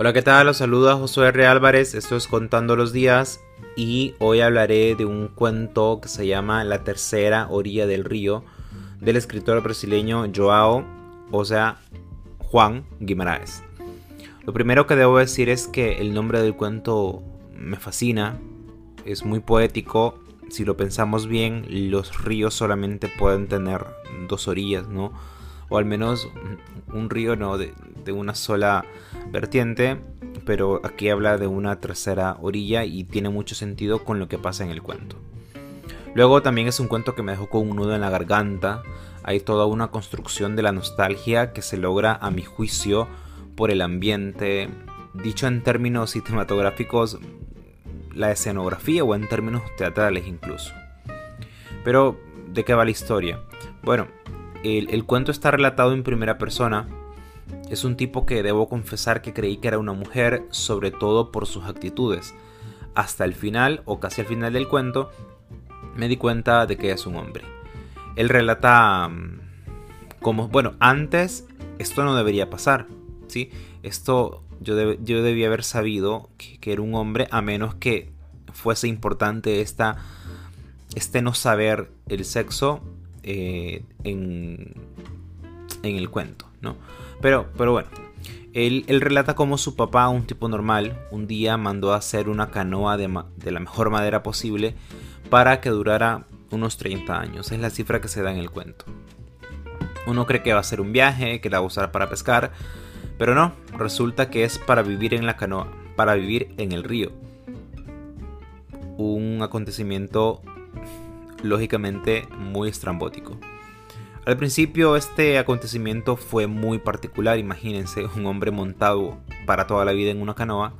Hola, ¿qué tal? Los saluda Josué R. Álvarez, esto es Contando los Días y hoy hablaré de un cuento que se llama La tercera orilla del río del escritor brasileño Joao, o sea, Juan Guimaraes. Lo primero que debo decir es que el nombre del cuento me fascina, es muy poético, si lo pensamos bien, los ríos solamente pueden tener dos orillas, ¿no? O al menos un río no de, de una sola vertiente, pero aquí habla de una tercera orilla y tiene mucho sentido con lo que pasa en el cuento. Luego también es un cuento que me dejó con un nudo en la garganta. Hay toda una construcción de la nostalgia que se logra a mi juicio por el ambiente. Dicho en términos cinematográficos, la escenografía o en términos teatrales incluso. Pero, ¿de qué va la historia? Bueno, el, cuento está relatado en primera persona es un tipo que debo confesar que creí que era una mujer, sobre todo por sus actitudes. Hasta el final, o casi al final del cuento, me di cuenta de que es un hombre. Él relata mm, como, bueno, antes esto no debería pasar, ¿sí? Esto yo, yo debía haber sabido que, era un hombre a menos que fuese importante esta, este no saber el sexo eh, en, en el cuento, ¿no? Pero, pero bueno, él, relata cómo su papá, un tipo normal, un día mandó a hacer una canoa de, la mejor madera posible para que durara unos 30 años. Es la cifra que se da en el cuento. Uno cree que va a ser un viaje, que la va a usar para pescar, pero no, resulta que es para vivir en la canoa, para vivir en el río. Un acontecimiento lógicamente muy estrambótico. Al principio este acontecimiento fue muy particular, imagínense, un hombre montado para toda la vida en una canoa.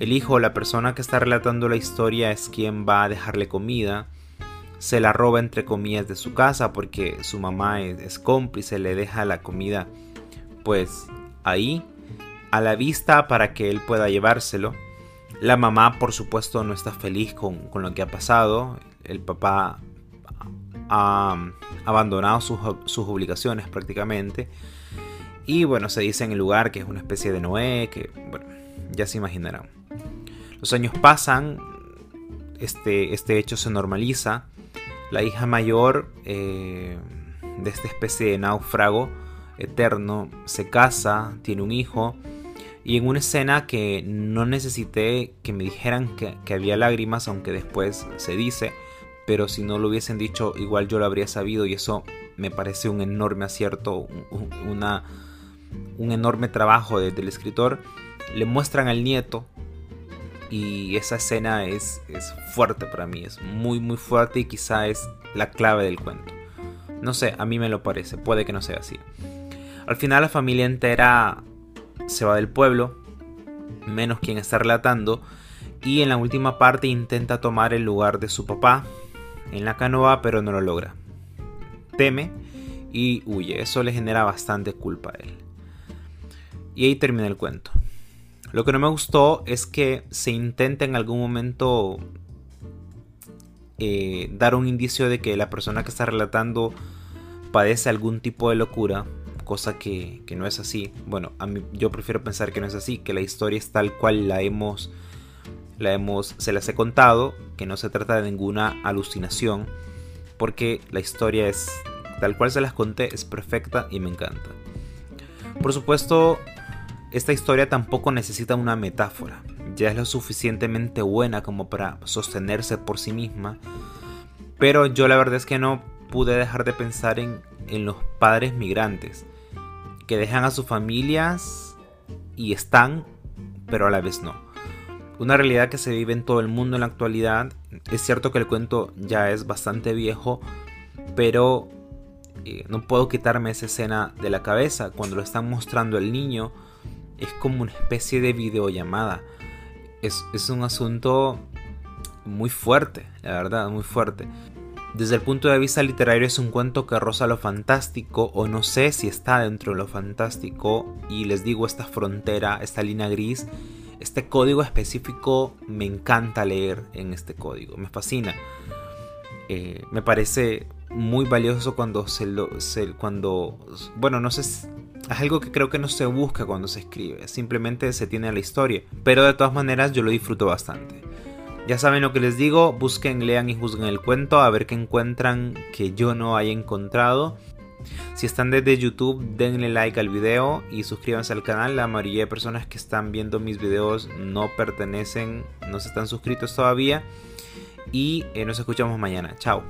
El hijo, la persona que está relatando la historia, es quien va a dejarle comida. Se la roba entre comillas de su casa porque su mamá es, cómplice, le deja la comida pues ahí, a la vista para que él pueda llevárselo. La mamá por supuesto no está feliz con, con lo que ha pasado. El papá ha abandonado sus, obligaciones prácticamente. Y bueno, se dice en el lugar que es una especie de Noé, que bueno, ya se imaginarán. Los años pasan, este, este hecho se normaliza. La hija mayor eh, de esta especie de náufrago eterno se casa, tiene un hijo. Y en una escena que no necesité que me dijeran que, que había lágrimas, aunque después se dice, pero si no lo hubiesen dicho, igual yo lo habría sabido y eso me parece un enorme acierto, una, un enorme trabajo del escritor. Le muestran al nieto y esa escena es, es fuerte para mí, es muy muy fuerte y quizá es la clave del cuento. No sé, a mí me lo parece, puede que no sea así. Al final la familia entera se va del pueblo, menos quien está relatando, y en la última parte intenta tomar el lugar de su papá, en la canoa, pero no lo logra. Teme y huye. Eso le genera bastante culpa a él. Y ahí termina el cuento. Lo que no me gustó es que se intenta en algún momento eh, dar un indicio de que la persona que está relatando padece algún tipo de locura, cosa que, que no es así. Bueno, a mí, yo prefiero pensar que no es así, que la historia es tal cual la hemos la hemos, se las he contado, que no se trata de ninguna alucinación, porque la historia es tal cual se las conté, es perfecta y me encanta. Por supuesto, esta historia tampoco necesita una metáfora, ya es lo suficientemente buena como para sostenerse por sí misma, pero yo la verdad es que no pude dejar de pensar en, en los padres migrantes, que dejan a sus familias y están, pero a la vez no una realidad que se vive en todo el mundo en la actualidad. Es cierto que el cuento ya es bastante viejo, pero eh, no puedo quitarme esa escena de la cabeza. Cuando lo están mostrando el niño, es como una especie de videollamada. Es, es un asunto muy fuerte, la verdad, muy fuerte. Desde el punto de vista literario es un cuento que roza lo fantástico o no sé si está dentro de lo fantástico y les digo esta frontera, esta línea gris este código específico me encanta leer en este código, me fascina. Eh, me parece muy valioso cuando se lo. cuando. Bueno, no sé. Es algo que creo que no se busca cuando se escribe, simplemente se tiene la historia. Pero de todas maneras yo lo disfruto bastante. Ya saben lo que les digo, busquen, lean y juzguen el cuento, a ver qué encuentran que yo no haya encontrado. Si están desde YouTube, denle like al video y suscríbanse al canal. La mayoría de personas que están viendo mis videos no pertenecen, no se están suscritos todavía. Y eh, nos escuchamos mañana. Chao.